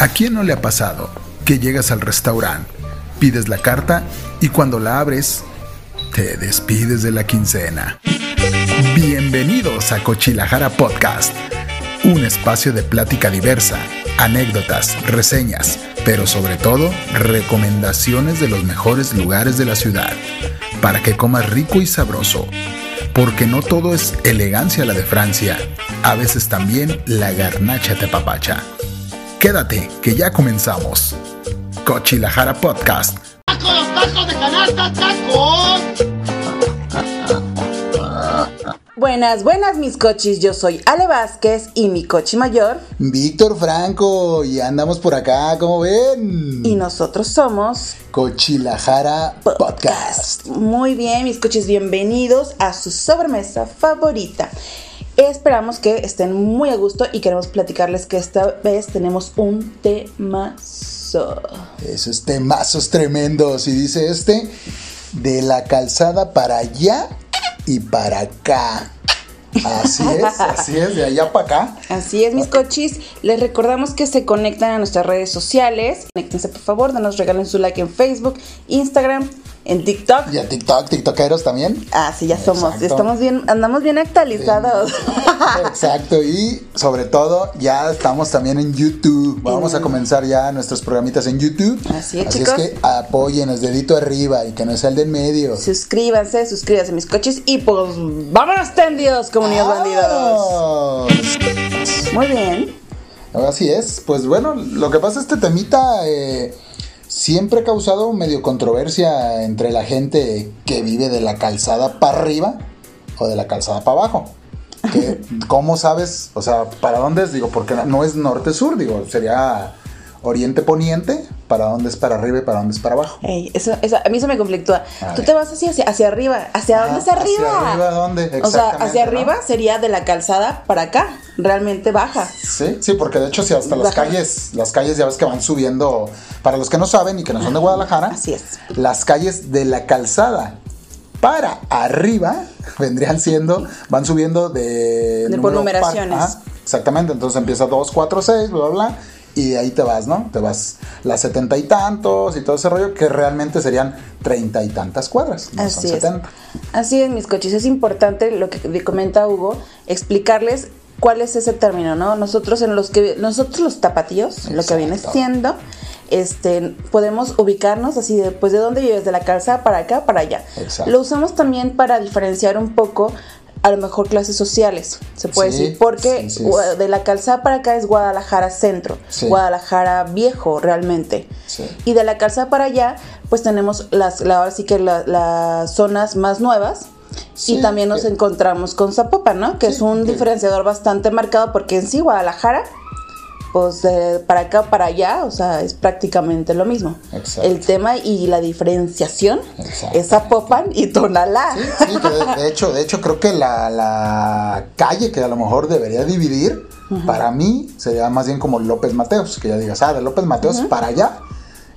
¿A quién no le ha pasado que llegas al restaurante, pides la carta y cuando la abres, te despides de la quincena? Bienvenidos a Cochilajara Podcast, un espacio de plática diversa, anécdotas, reseñas, pero sobre todo recomendaciones de los mejores lugares de la ciudad, para que comas rico y sabroso. Porque no todo es elegancia la de Francia, a veces también la garnacha te papacha. Quédate, que ya comenzamos. Cochilajara Podcast. ¡Tacos, tacos de canasta, tacos! Buenas, buenas mis cochis, yo soy Ale Vázquez y mi cochi mayor Víctor Franco, y andamos por acá, ¿cómo ven? y nosotros somos Cochilajara Podcast. Muy bien mis cochis, bienvenidos a su sobremesa favorita. Esperamos que estén muy a gusto y queremos platicarles que esta vez tenemos un temazo. Esos temazos tremendos, y dice este, de la calzada para allá y para acá. Así es, así es, de allá para acá. Así es, mis cochis. Les recordamos que se conectan a nuestras redes sociales. Conéctense, por favor. Danos, regalen su like en Facebook, Instagram, en TikTok. Y a TikTok, TikTokeros también. Ah, sí, ya somos. Exacto. Estamos bien, andamos bien actualizados. Exacto, y sobre todo ya estamos también en YouTube. Vamos a comenzar ya nuestros programitas en YouTube. Así es, Así chicos. es que apoyen, dedito arriba y que no sea el de en medio. suscríbanse, suscríbanse, mis cochis. Y pues, vámonos tendidos, comunidad bandidos. ¡Vámonos! Muy bien. Así es, pues bueno, lo que pasa este temita eh, siempre ha causado medio controversia entre la gente que vive de la calzada para arriba o de la calzada para abajo. Que, ¿Cómo sabes? O sea, ¿para dónde es? Digo, porque no es norte-sur, digo, sería oriente-poniente, ¿para dónde es para arriba y para dónde es para abajo? Ey, eso, eso- a mí eso me conflictúa. A Tú ver. te vas hacia, hacia, arriba. ¿Hacia dónde es arriba? ¿hacia arriba dónde? O sea, hacia ¿no? arriba sería de la calzada para acá. Realmente baja. Sí, sí, porque de hecho si hasta las calles, las calles ya ves que van subiendo, para los que no saben y que no son de Guadalajara, Así es. las calles de la calzada para arriba vendrían siendo, van subiendo de... De por numeraciones. par- exactamente, entonces empieza 2, 4, 6, bla, bla, bla, y de ahí te vas, ¿no? Te vas las setenta y tantos y todo ese rollo, que realmente serían treinta y tantas cuadras, no Así son es. 70. Así es, mis coches. Es importante lo que comenta Hugo, explicarles cuál es ese término, ¿no? Nosotros en los que nosotros los tapatíos, lo que viene siendo, este, podemos ubicarnos así de, pues, de dónde vives, de la calzada para acá, para allá. Exacto. Lo usamos también para diferenciar un poco a lo mejor clases sociales, se puede Sí, decir, porque sí, sí. gua- de la calzada para acá es Guadalajara centro. Guadalajara viejo realmente. Y de la calzada para allá, pues tenemos las, la- ahora sí que la- las zonas más nuevas. Y también nos encontramos con Zapopan, ¿no? Que es un diferenciador bastante marcado porque en sí Guadalajara, pues de para acá para allá, o sea, es prácticamente lo mismo. Exacto. El tema y la diferenciación es Zapopan y Tonalá. Sí, sí, que de, de hecho, de hecho creo que la, la calle que a lo mejor debería dividir, para mí sería más bien como López Mateos, que ya digas, ah, de López Mateos para allá.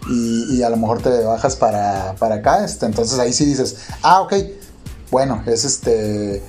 Y, y a lo mejor te bajas para, para acá, este, entonces ahí sí dices, ah, ok, bueno, es este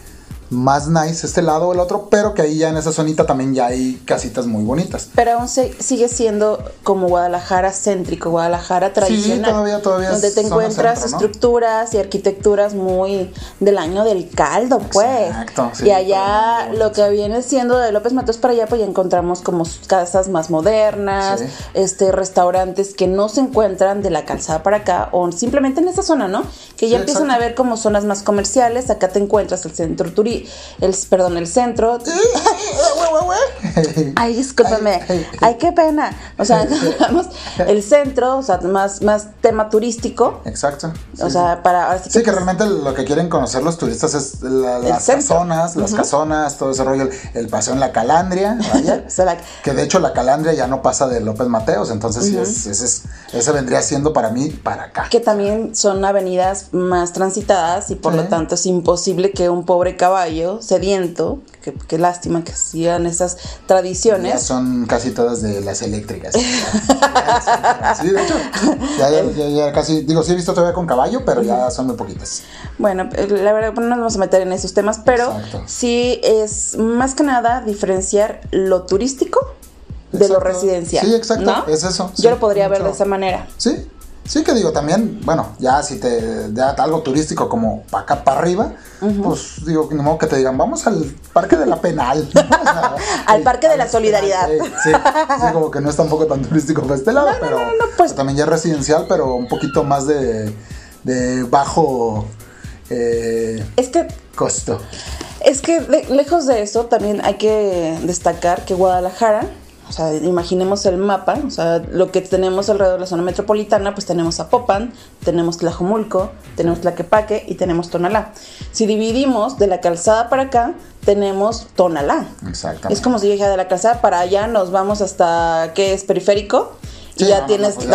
más nice este lado o el otro, pero que ahí ya en esa zonita también ya hay casitas muy bonitas. Pero aún se- sigue siendo como Guadalajara céntrico, Guadalajara tradicional. todavía- todavía es Donde te encuentras centro, ¿no? estructuras y arquitecturas muy del año del caldo, pues. Exacto, sí, y allá lo que viene siendo de López Mateos para allá, pues ya encontramos como casas más modernas, Sí. este restaurantes que no se encuentran de la calzada para acá, o simplemente en esa zona, ¿no? Que ya Sí, empiezan exacto. a ver como zonas más comerciales. Acá te encuentras el centro turi, el perdón, el centro. Ay, discúlpame. Ay, ay, Ay, qué pena. O sea, el centro, o sea, más, más tema turístico. Exacto. O sí, sea, para. ahora sí Sí, que realmente lo que quieren conocer los turistas es la- las casonas, las casonas, todo ese rollo, el, el paseo en la Calandria, vaya. O sea, la- que de hecho la Calandria ya no pasa de López Mateos, entonces sí es, ese, es- ese vendría siendo para mí para acá. que también son avenidas más transitadas y por Sí. lo tanto es imposible que un pobre caballo sediento, que, que lástima que sigan esas Ya tradiciones, son casi todas de las eléctricas. sí, de hecho, ya, ya- ya- ya casi, digo, sí he visto todavía con caballo, pero ya son muy poquitas. Bueno, eh, la verdad no nos vamos a meter en esos temas, pero Exacto. sí es más que nada diferenciar lo turístico de lo residencial. Sí, exacto, ¿no? es eso, sí, Yo lo podría ver de esa manera. Sí, sí que digo también, bueno, ya si te da algo turístico como para acá para arriba, pues digo, ni modo que te digan, vamos al parque de la penal. ¿no? O sea, Al parque de la solidaridad. penal, Sí, sí, como que no es tampoco tan turístico para este lado, No, pero no, pues- también ya es residencial, pero un poquito más de, de bajo eh, Es que costo. Es que de- lejos de eso, también hay que destacar que Guadalajara, o sea, imaginemos el mapa, o sea, lo que tenemos alrededor de la zona metropolitana, pues tenemos Zapopan, tenemos Tlajomulco, tenemos Tlaquepaque y tenemos Tonalá. Si dividimos de la calzada para acá, tenemos Tonalá. Exactamente. Es como si yo dijera de la calzada para allá, nos vamos hasta, ¿qué es? Periférico. Y ya no, no, tienes pues.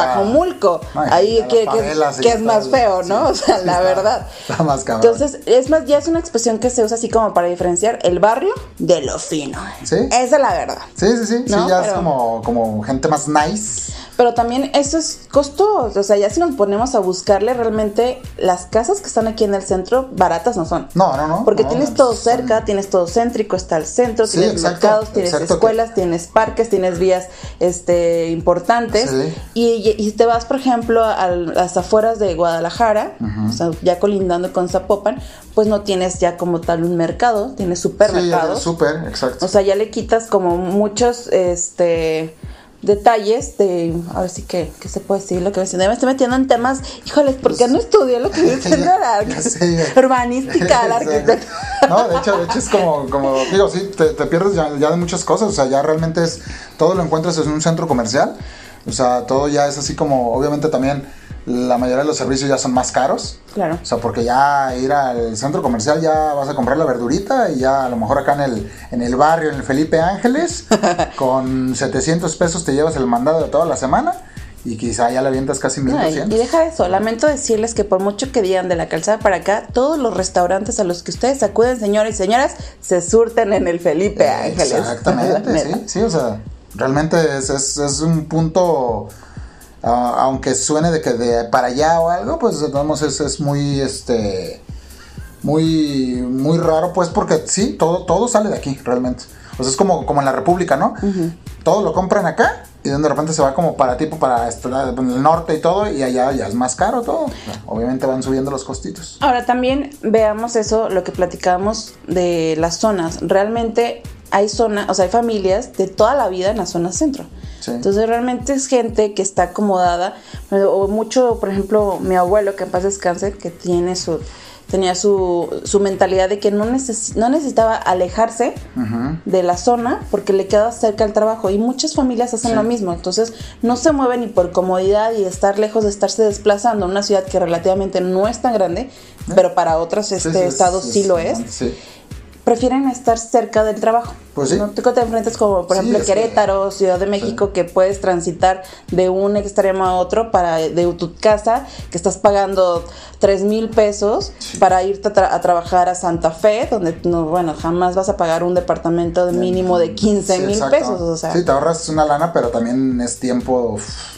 No, y Ahí que, que- es más feo, sí, ¿no? O sea, sí, la está- verdad. está más cabrón. Entonces, es más, ya es una expresión que se usa así como para diferenciar el barrio de lo fino. Sí. Esa es la verdad. Sí, sí, sí, sí, ya es como, como gente más nice. Pero también eso es costoso. O sea, ya si nos ponemos a buscarle realmente las casas que están aquí en el centro, baratas no son. No, no, no. Porque no, tienes no, todo cerca, tienes todo céntrico, está el centro, Sí, tienes exacto, mercados, tienes exacto, escuelas, tienes parques, tienes vías este, importantes. Sí. Y, y- te vas, por ejemplo, a las afueras de Guadalajara, o sea, ya colindando con Zapopan, pues no tienes ya como tal un mercado, tienes Sí, supermercados. súper, exacto. O sea, ya le quitas como muchos este detalles de a ver si que, que se puede decir lo que me me estoy metiendo en temas, híjoles, ¿por qué no estudié lo que viene siendo la urbanística, la arquitectura? No, de hecho, de hecho es como, como digo, sí, te, te pierdes ya, ya de muchas cosas, o sea, ya realmente es, todo lo encuentras en un centro comercial, o sea, todo ya es así como, obviamente también la mayoría de los servicios ya son más caros, Claro. o sea, porque ya ir al centro comercial ya vas a comprar la verdurita y ya a lo mejor acá en el, en el barrio, en el Felipe Ángeles, con 700 pesos te llevas el mandado de toda la semana y quizá ya le avientas casi No, y, 1200. y deja eso, lamento decirles que por mucho que digan de la calzada para acá, todos los restaurantes a los que ustedes acuden, señores y señoras, se surten en el Felipe Ángeles. La Exactamente, sí, sí, o sea, realmente es, es, es un punto, ah, aunque suene de que de para allá o algo, pues modos es, es muy, este, muy, muy raro, pues porque sí, todo, todo sale de aquí, realmente. O sea, es como, como en la República, ¿no? Todo lo compran acá y de repente se va como para tipo, para este, el norte y todo, y allá ya es más caro todo. Obviamente van subiendo los costitos. Ahora también veamos eso, lo que platicábamos de las zonas. Realmente hay zonas, o sea, hay familias de toda la vida en la zona centro. Sí. Entonces realmente es gente que está acomodada. O mucho, por ejemplo, mi abuelo, que en paz descanse, que tiene su tenía su, su mentalidad de que no, neces- no necesitaba alejarse de la zona porque le queda cerca el trabajo y muchas familias hacen Sí. lo mismo entonces no se mueven ni por comodidad y estar lejos de estarse desplazando a una ciudad que relativamente no es tan grande pero para otros este Sí, sí, lo es Sí. Prefieren estar cerca del trabajo Pues sí. no tú te enfrentas como por Sí, ejemplo es que- Querétaro Ciudad de México que puedes transitar de un extremo a otro para de tu casa que estás pagando tres mil pesos para irte a, tra- a trabajar a Santa Fe donde no bueno jamás vas a pagar un departamento de mínimo de 15 Sí, mil pesos o sea Sí, te ahorras una lana, pero también es tiempo. uf,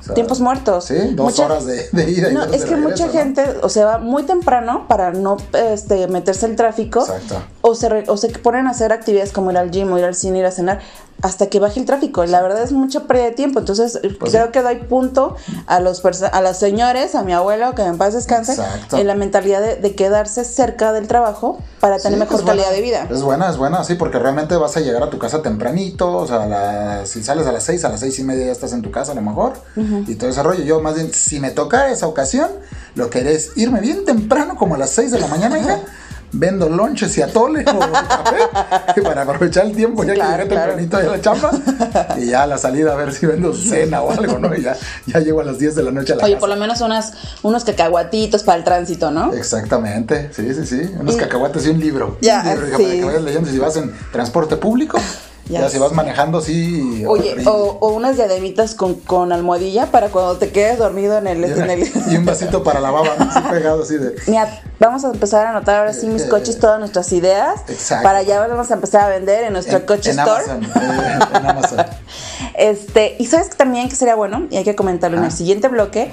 o sea, tiempos muertos Sí, dos Mucha- horas de, de ida y no, dos es de que regreso, mucha ¿no? gente o se va muy temprano para no este, meterse en tráfico Exacto. O se, re- o se ponen a hacer actividades como ir al gym o ir al cine, ir a cenar hasta que baje el tráfico. La verdad es mucha pérdida de tiempo. Entonces, Pues creo sí. que doy punto a los a los señores, a mi abuelo, que en paz descanse, Exacto. en la mentalidad de, de quedarse cerca del trabajo para tener Sí, mejor es buena. calidad de vida. Es buena, es buena, sí, porque realmente vas a llegar a tu casa tempranito, o sea, a la- si sales a las seis, a las seis y media ya estás en tu casa a lo mejor, y todo ese rollo. Yo más bien, si me tocara esa ocasión, lo que haré es irme bien temprano, como a las 6 de la mañana, hija, vendo lonches y atole o café, para aprovechar el tiempo, ya claro, que llegué claro. tempranito a la chamba, y ya a la salida a ver si vendo cena o algo, ¿no? Y ya, ya llego a las 10 de la noche a la Oye, casa. por lo menos unas, unos cacahuatitos para el tránsito, ¿no? Exactamente, sí, sí, sí. Unos Y- cacahuates y un libro. Ya, Un libro, sí. Para que vayas leyendo si vas en transporte público. Ya Ya, si vas manejando, sí. Oye, o, o unas diademitas con, con almohadilla para cuando te quedes dormido en el... y, En el y un vasito para la baba. Así pegado así de. Mira, vamos a empezar a anotar ahora sí mis coches, todas nuestras ideas. Exacto. Para allá vamos a empezar a vender en nuestro en, coche en store. Amazon. eh, en Amazon. Este, y sabes que también que sería bueno, y hay que comentarlo en Ah. el siguiente bloque,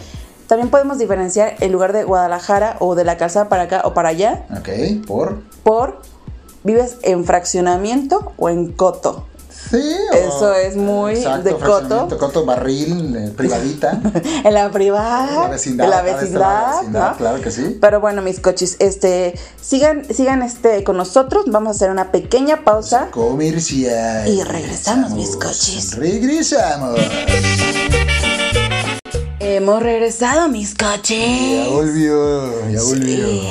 también podemos diferenciar el lugar de Guadalajara o de la calzada para acá o para allá Ok, por. por vives en fraccionamiento o en coto. Sí, Eso es muy exacto, de coto. coto, barril, eh, privadita. En la privada, En la vecindad, en la la vecindad, ¿no? claro que sí. Pero bueno, mis cochis, este, sigan, sigan este con nosotros. Vamos a hacer una pequeña pausa. Comercial. Y regresamos, mis cochis. Regresamos. Hemos regresado, mis Ya coches. volvió, ya volvió. Sí.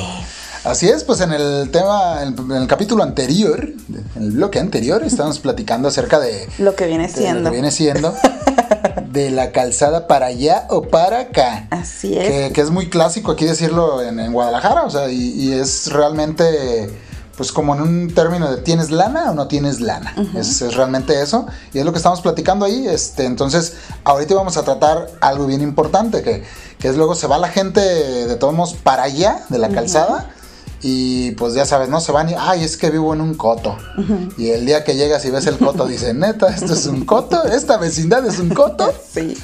Así es, pues en el tema, en el capítulo anterior, en el bloque anterior, estábamos platicando acerca de, Lo que viene de lo siendo. que viene siendo de la calzada para allá o para acá. Así es. Que, que es muy clásico aquí decirlo en, en Guadalajara, o sea, y, y es realmente, pues como en un término de tienes lana o no tienes lana. es, es realmente eso, y es lo que estamos platicando ahí. Este, entonces, ahorita vamos a tratar algo bien importante, que, que es luego se va la gente de todos modos para allá de la calzada. Y pues ya sabes, ¿no? Se van y, ay, es que vivo en un coto. Y el día que llegas y ves el coto, dice, neta, esto es un coto, esta vecindad es un coto. Sí.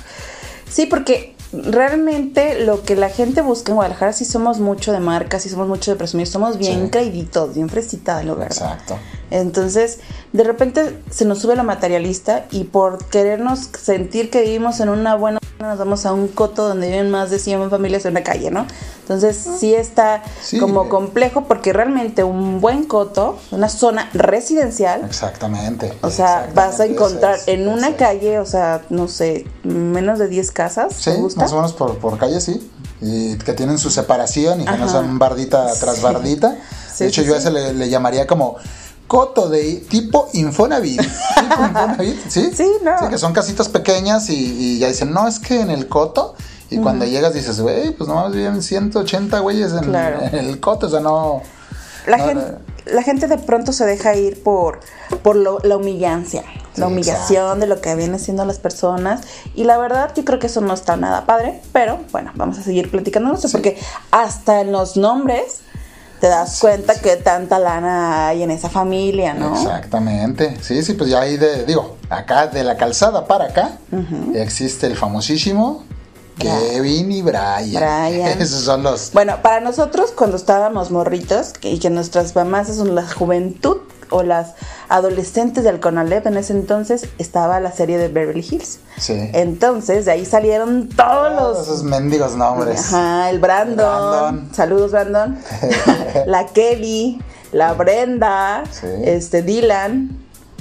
Sí, porque realmente lo que la gente busca en Guadalajara sí somos mucho de marcas, sí somos mucho de presumir, somos bien Sí. bien fresita, lo verdad. Exacto. Entonces, de repente se nos sube la materialista y por querernos sentir que vivimos en una buena nos vamos a un coto donde viven más de 100 familias en la calle, ¿no? Entonces, sí está Sí. como complejo porque realmente un buen coto, una zona residencial, Exactamente. o sea, vas a encontrar es, en una es. calle, o sea, no sé, menos de 10 casas, Sí, más o menos por, por calle, sí. Y que tienen su separación y que no Ajá. son bardita tras Sí. bardita. De hecho, yo a ese le, le llamaría como coto de tipo Infonavit. tipo Infonavit, ¿sí? Sí, no. Sí, que son casitas pequeñas y, y ya dicen, no, es que en el coto. Y cuando llegas dices, güey, pues nomás viven 180 güeyes en, Claro. en el coto, o sea, no. La, No, gente, no. la gente de pronto se deja ir por, por lo- la humillancia, Sí, la humillación exacto. de lo que vienen siendo las personas. Y la verdad, yo creo que eso no está nada padre, pero bueno, vamos a seguir platicando Sí. porque hasta en los nombres te das cuenta que tanta lana hay en esa familia, ¿no? Exactamente. Sí, sí, pues ya ahí de, digo, acá de la calzada para acá existe el famosísimo Kevin y Brian. Brian. Esos son los. Bueno, para nosotros cuando estábamos morritos que- y que nuestras mamás son la juventud o las adolescentes del Conalep en ese entonces estaba la serie de Beverly Hills. Sí. Entonces de ahí salieron todos los Esos mendigos nombres. Ajá, el Brandon. Brandon. Saludos, Brandon. la Kelly, la Brenda, Sí. este Dylan,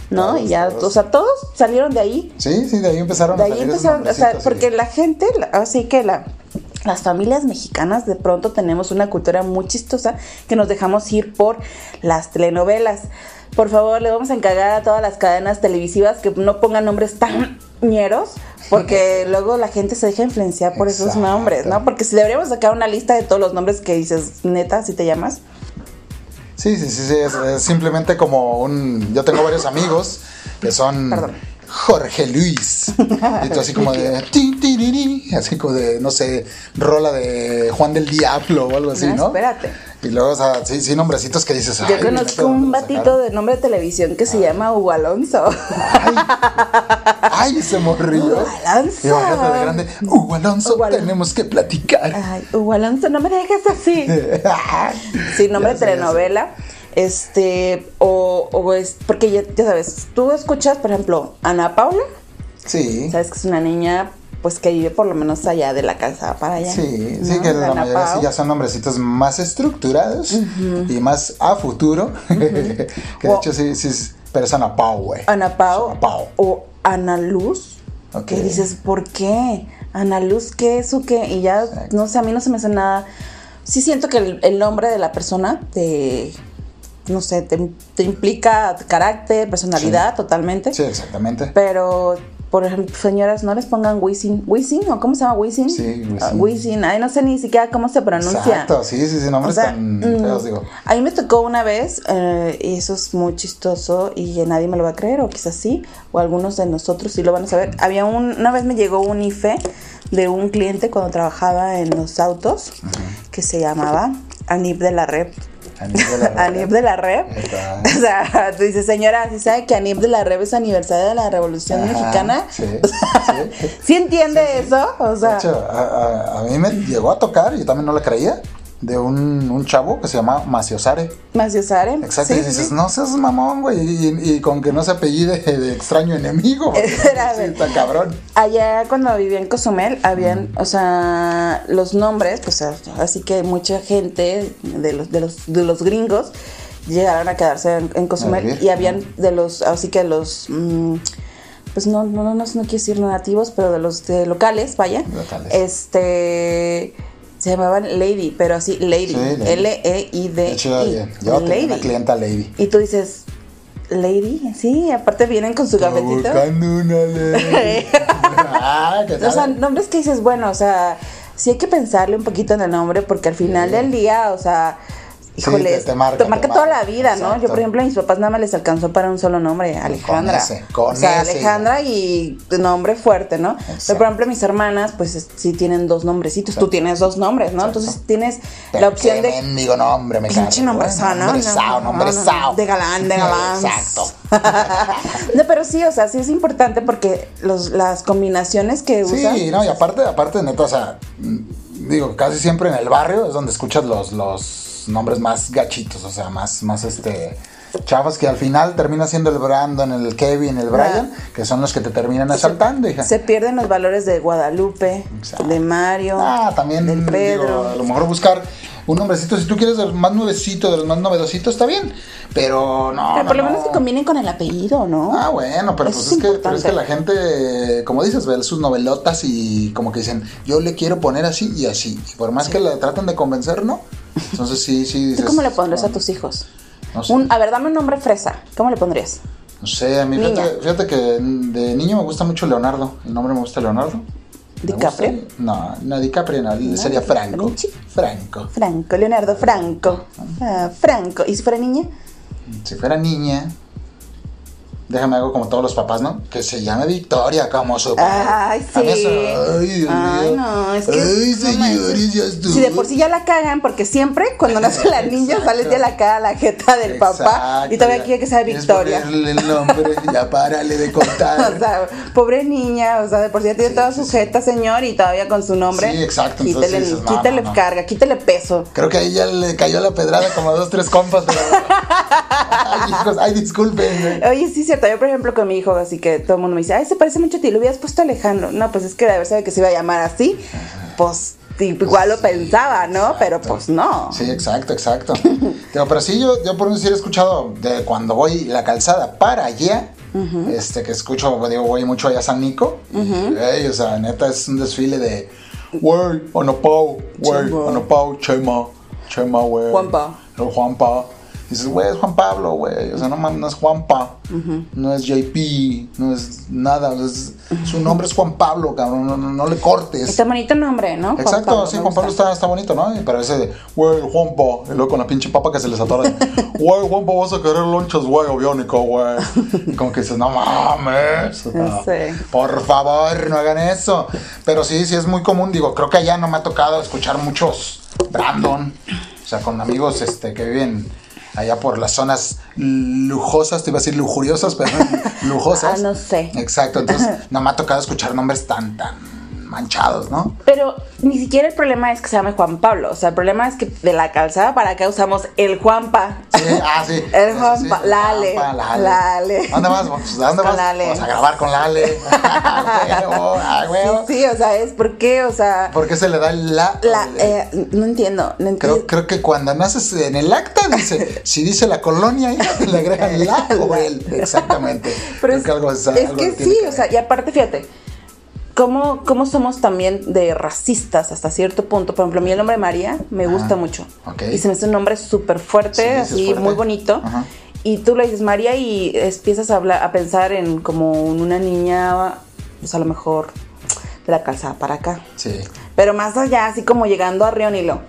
¿no? Todos, y ya, todos. o sea, todos salieron de ahí. Sí, sí, de ahí empezaron De a ahí empezaron, o sea, porque sí. la gente, así que la, las familias mexicanas de pronto tenemos una cultura muy chistosa que nos dejamos ir por las telenovelas. Por favor, le vamos a encargar a todas las cadenas televisivas que no pongan nombres tan ñeros, porque luego la gente se deja influenciar por esos nombres, ¿no? Porque si deberíamos sacar una lista de todos los nombres que dices, neta, si te llamas. Sí, sí, sí, sí, es, es simplemente como un... Yo tengo varios amigos que son Perdón. Jorge Luis. Y tú así como de... así como de, no sé, rola de Juan del Diablo o algo así, No, ¿no? espérate. Y luego, o sea, sí, sí, nombrecitos que dices... Yo "Ay, conozco un ¿dónde lo batito sacaron?". de nombre de televisión que se llama Hugo Alonso. ¡Ay, ese morrillo! Hugo Alonso. Imagínate de grande. Hugo Alonso, Hugo Alonso. tenemos que platicar. Ay, Hugo Alonso, no me dejes así. Sí, nombre Ya de telenovela. Este, o, o es, porque ya, ya sabes, tú escuchas, por ejemplo, Ana Paula, Sí. sabes que es una niña, pues que vive por lo menos allá de la casa para allá. Sí, ¿no? sí, que la Ana mayoría sí ya son nombrecitos más estructurados y más a futuro. que de O- hecho sí, sí, es- pero es Ana Pau, güey. Ana Pau, Ana Pau. o Ana Luz. Ok. Que dices, ¿por qué? Ana Luz, ¿qué es o qué? Y ya, Exacto. no sé, a mí no se me hace nada. Sí siento que el, el nombre de la persona te, no sé, te, te implica carácter, personalidad, Sí. totalmente. Sí, exactamente. Pero, por ejemplo, señoras, no les pongan Wisin. ¿Wisin? ¿O cómo se llama Wisin? Sí, Wisin. Ah, Wisin. Ay, no sé ni siquiera cómo se pronuncia. Exacto, sí, sí, sí, nombres O sea, tan mm, feos, digo. A mí me tocó una vez, eh, y eso es muy chistoso, y nadie me lo va a creer, o quizás sí, o algunos de nosotros sí lo van a saber. Había un, una vez me llegó un IFE de un cliente cuando trabajaba en los autos, que se llamaba Anip de la Red. Anip de la de la está. O sea, tú dices, señora, ¿sí sabe que Anip de la Red es aniversario de la Revolución Ajá, Mexicana? Sí, sí. ¿Sí entiende eso? O De sea, hecho, a, a- a mí me llegó a tocar, yo también no le creía. De un, un chavo que se llama Maciosare. Maciosare. Exacto, Sí, y dices, sí. no seas mamón, güey, y, y con que no se apellide de extraño enemigo. Era, sí, está cabrón. Allá cuando vivía en Cozumel, habían, Mm. o sea, los nombres, pues así que mucha gente de los, de los, de los gringos llegaron a quedarse en, Cozumel y habían de los, así que los, mm, pues no, no, no, no, no quiero decir nativos, pero de los de locales, vaya, Locales. este, se llamaban Lady, pero así, Lady, Sí, Lady. L-E-I-D. Hecho, yo tengo una clienta lady. Y tú dices, Lady, sí, aparte vienen con su. Buscando una lady. ah, ¿qué O sea, nombres que dices, bueno, o sea, sí hay que pensarle un poquito en el nombre porque al final Sí. del día, o sea, híjole, te- te marca, te toda marca. la vida, ¿no? Yo, por ejemplo, a mis papás nada más les alcanzó para un solo nombre, Alejandra. ese, con o sea, ese. Alejandra y nombre fuerte, ¿no? Pero, por ejemplo, mis hermanas, pues es- sí tienen dos nombrecitos. Tú tienes dos nombres, ¿no? Entonces tienes Pero la opción qué de mendigo nombre, me Pinche nombre Nombre no, sao, no, nombre no, no, sao. De galán, de galán. Exacto. no, pero sí, o sea, sí es importante porque los, las combinaciones que usan. Sí, no, y aparte, aparte, neta, o sea, digo, casi siempre en el barrio es donde escuchas los, los nombres más gachitos, o sea, más, más este. Chavas que al final termina siendo el Brandon, el Kevin, el Brian, que son los que te terminan asaltando, hija. Se pierden los valores de Guadalupe, Exacto. de Mario, Ah, también del digo, Pedro. a lo mejor buscar un nombrecito, si tú quieres de los más nuevecitos, de los más novedositos, está bien. Pero no. pero no, por lo no. menos que combinen con el apellido, ¿no? Ah, bueno, pero Eso pues es es, que, pero es que la gente, como dices, ve sus novelotas y como que dicen, yo le quiero poner así y así. Y por más que le tratan de convencer, ¿no? Entonces sí, sí. ¿Tú cómo le pondrías a no, tus hijos? No sé. Un- a ver, dame un nombre fresa. ¿Cómo le pondrías? No sé, a mí fíjate, fíjate que de niño me gusta mucho Leonardo. El nombre me gusta Leonardo. ¿DiCaprio? gusta- No, no, DiCaprio no, sería ¿Da Franco. Vinci? Franco. Franco, Leonardo Franco. Ah, Franco. ¿Y si fuera niña? Si fuera niña, déjame algo como todos los papás, ¿no? Que se llame Victoria, como su papá. Ay, sí. eso- ay, Dios Ay, no, es que. Ay, señores, ya estuvo. Si de por sí ya la cagan, porque siempre cuando nace la niña sale ya la caga la jeta del papá. Y todavía quiere que sea ¿Quieres Victoria. ponerle el nombre, ya párale de contar. O sea, pobre niña, o sea, de por sí ya tiene Sí, toda su jeta, señor, y todavía con su nombre. Sí, exacto, Quítele, entonces dices, no, quítele no, no. carga, quítele peso. Creo que ahí ya le cayó la pedrada como a dos, tres compas, pero. ay, hijos, ay, disculpen. Oye, sí, cierto. Yo, por ejemplo, con mi hijo, así que todo el mundo me dice, ay, se parece mucho a ti, lo hubieras puesto Alejandro. No, pues es que de haber sabido que se iba a llamar así, pues igual lo pensaba, ¿no? Pero pues no. Sí, exacto, exacto. Digo, pero sí, yo, yo por decir he escuchado de cuando voy la calzada para allá, este, que escucho, digo, voy mucho allá a San Nico, y, ey, o sea, neta es un desfile de, güey, Onopau, Chema. Onopau, Chema, Chema, güey. Juanpa. El Juanpa. Y dices, güey, es Juan Pablo, güey. O sea, no, mames, no es Juanpa. No es JP. No es nada. es- su nombre es Juan Pablo, cabrón. No, no- no le cortes. Está bonito el nombre, ¿no? Juan Exacto, Pablo, sí, Juan Pablo está, está bonito, ¿no? Y Pero ese de, güey, Juanpa, y luego con la pinche papa que se les atora. Güey, Juanpa, vas a querer lonchas, güey, aviónico, güey. Y Como que dices, no mames. no, sé. Por favor, no hagan eso. Pero sí, sí es muy común. Digo, creo que allá no me ha tocado escuchar muchos Brandon. O sea, con amigos este, que viven allá por las zonas lujosas, te iba a decir lujuriosas, pero lujosas. Ah, no sé. Exacto, entonces no me ha tocado escuchar nombres tan, tan manchados, ¿no? Pero ni siquiera el problema es que se llame Juan Pablo. O sea, el problema es que de la calzada para acá usamos el Juanpa. Sí, ah, sí. El Juanpa, sí, Lale, Juanpa, Lale. Lale. ¿Dónde vas? Pues, ¿A ¿Dónde vas? Vamos a grabar con Lale. Huevo, ah, huevo. Sí, sí, o sea, es porque, o sea, ¿Por qué se le da el la? la, eh, no entiendo, no entiendo. Creo, creo que cuando naces en el acta dice, si dice la colonia, le agregan la o el. Exactamente. Pero Creo es, que algo es, es algo que sí, que o sea, y aparte, fíjate, ¿cómo, cómo somos también de racistas hasta cierto punto? Por ejemplo, a mí el nombre María me Ajá. gusta mucho. Ok. Y se me hace un nombre súper fuerte, Sí, así, fuerte. muy bonito. Ajá. Y tú le dices María y empiezas a, hablar, a pensar en como una niña, pues a lo mejor de la calzada para acá. Sí, Pero más allá, así como llegando a Río Nilo.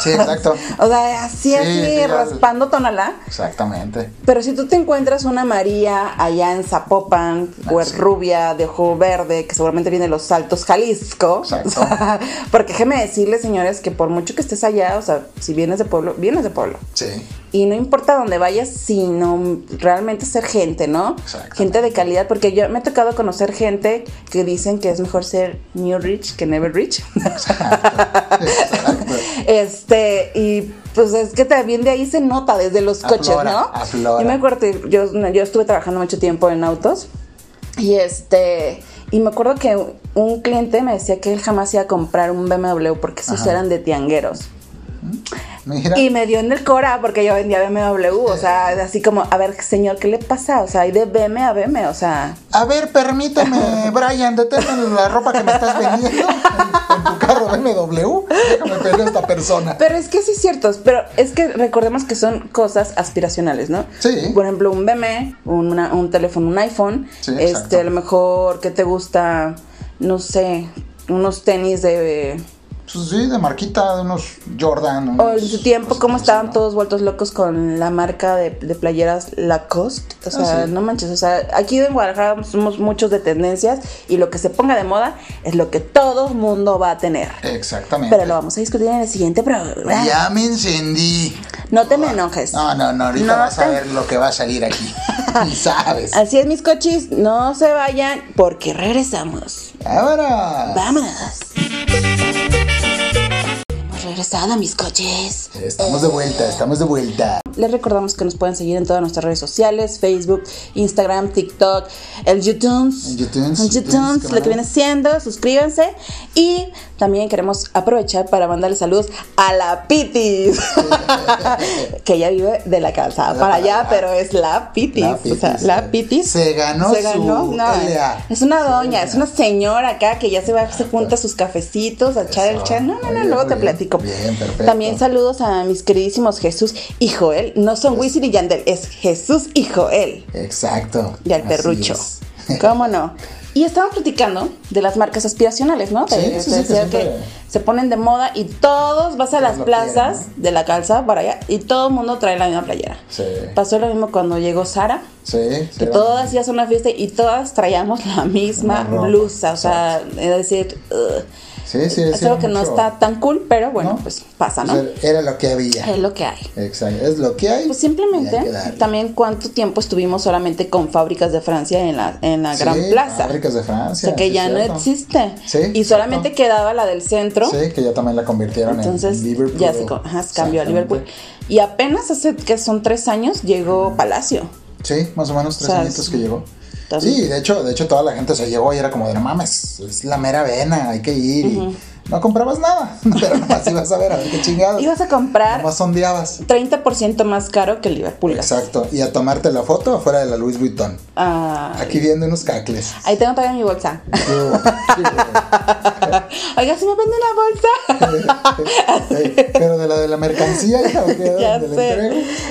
Sí, exacto. o sea, así, Sí, así, ya- raspando Tonalá. Exactamente. Pero si tú te encuentras una María allá en Zapopan, o es sí. rubia, de ojo verde, que seguramente viene de los Altos Jalisco. Exacto. o sea, porque déjeme decirles, señores, que por mucho que estés allá, o sea, si vienes de pueblo, vienes de pueblo. Sí. Y no importa dónde vayas, sino realmente ser gente, ¿no? Gente de calidad, porque yo me he tocado conocer gente que dicen que es mejor ser new rich que never rich. Exacto. Este, y pues es que también de ahí se nota desde los coches, ¿no? aflora. Yo me acuerdo, que yo, yo estuve trabajando mucho tiempo en autos y este, y me acuerdo que un cliente me decía que él jamás iba a comprar un BMW porque esos Ajá. eran de tiangueros. Mira. Y me dio en el cora porque yo vendía BMW, o sea, así como, a ver, señor, ¿qué le pasa? O sea, hay de BM a BM, o sea, A ver, permíteme, Brian, detente la ropa que me estás vendiendo en, en tu carro BMW. Déjame pedir a esta persona. Pero es que sí es cierto, pero es que recordemos que son cosas aspiracionales, ¿no? Sí. Por ejemplo, un BM, una- un teléfono, un iPhone, Sí, exacto. este, a lo mejor que te gusta, no sé, unos tenis de... Pues sí, de marquita, de unos Jordan. O en su tiempo, cómo estaban ¿no? todos vueltos locos con la marca de, de playeras Lacoste. O sea, Ah, sí. no manches. O sea, aquí en Guadalajara somos muchos de tendencias y lo que se ponga de moda es lo que todo mundo va a tener. Exactamente. Pero lo vamos a discutir en el siguiente programa. Ya me encendí. No te me enojes. No, no, no, ahorita No vas a ver lo que va a salir aquí. y sabes. Así es, mis cochis, no se vayan porque regresamos. Ahora. Vámonos. Regresado, mis coches. Estamos de vuelta, estamos de vuelta. Les recordamos que nos pueden seguir en todas nuestras redes sociales, Facebook, Instagram, TikTok, el YouTube, El YouTube, el YouTube, YouTube, ¿qué lo que viene siendo, suscríbanse y también queremos aprovechar para mandarle saludos a la Pitis, que ella vive de la calzada para allá, pero es la Pitis, La o sea, Pitis, la eh. Pitis Se ganó su no, LA. es una doña, es una señora acá que ya se va, se junta sus cafecitos a echar el chat. No, no, no, luego te bien. Platico. Bien, perfecto. También saludos a mis queridísimos Jesús y Joel. No son Wisin y Yandel, es Jesús y Joel. Exacto. Y al perrucho. es. ¿Cómo no? Y estamos platicando de las marcas aspiracionales, ¿no? Sí, te sí, que se ponen de moda y todos vas a las plazas de la calza para allá y todo el mundo trae la misma playera. Sí. Pasó lo mismo cuando llegó Sara. Sí. Que todas hacías una fiesta y todas traíamos la misma blusa. O sea, es decir, ugh, Sí, sí, es algo que no mucho. está tan cool, pero bueno, ¿No? pues pasa, ¿no? Pues Era lo que había. Es lo que hay. Exacto. Es lo que hay. Pues hay simplemente, darle. también cuánto tiempo estuvimos solamente con fábricas de Francia en la, en la Sí, Gran Plaza. Fábricas de O Francia. sea, que sí, ya no cierto. existe. Sí, y solamente quedaba la del centro. Sí, que ya también la convirtieron Entonces, en Liverpool. ya se, ajá, cambió a. Liverpool. Y apenas hace que son tres años llegó Palacio. Sí, más o menos tres O sea, añitos que llegó. Entonces- Sí, de hecho, de hecho toda la gente se llegó y era como de no mames, es la mera vena, hay que ir y no comprabas nada, pero nomás ibas a ver a ver qué chingados. Ibas a comprar Nomás sondeabas. 30% más caro que Liverpool. Exacto, y a tomarte la foto afuera de la Louis Vuitton. Ah, Aquí viendo unos cacles. ahí tengo todavía mi bolsa. Oiga, si me vende una bolsa. Sí, pero de la de la mercancía ya, ya ¿De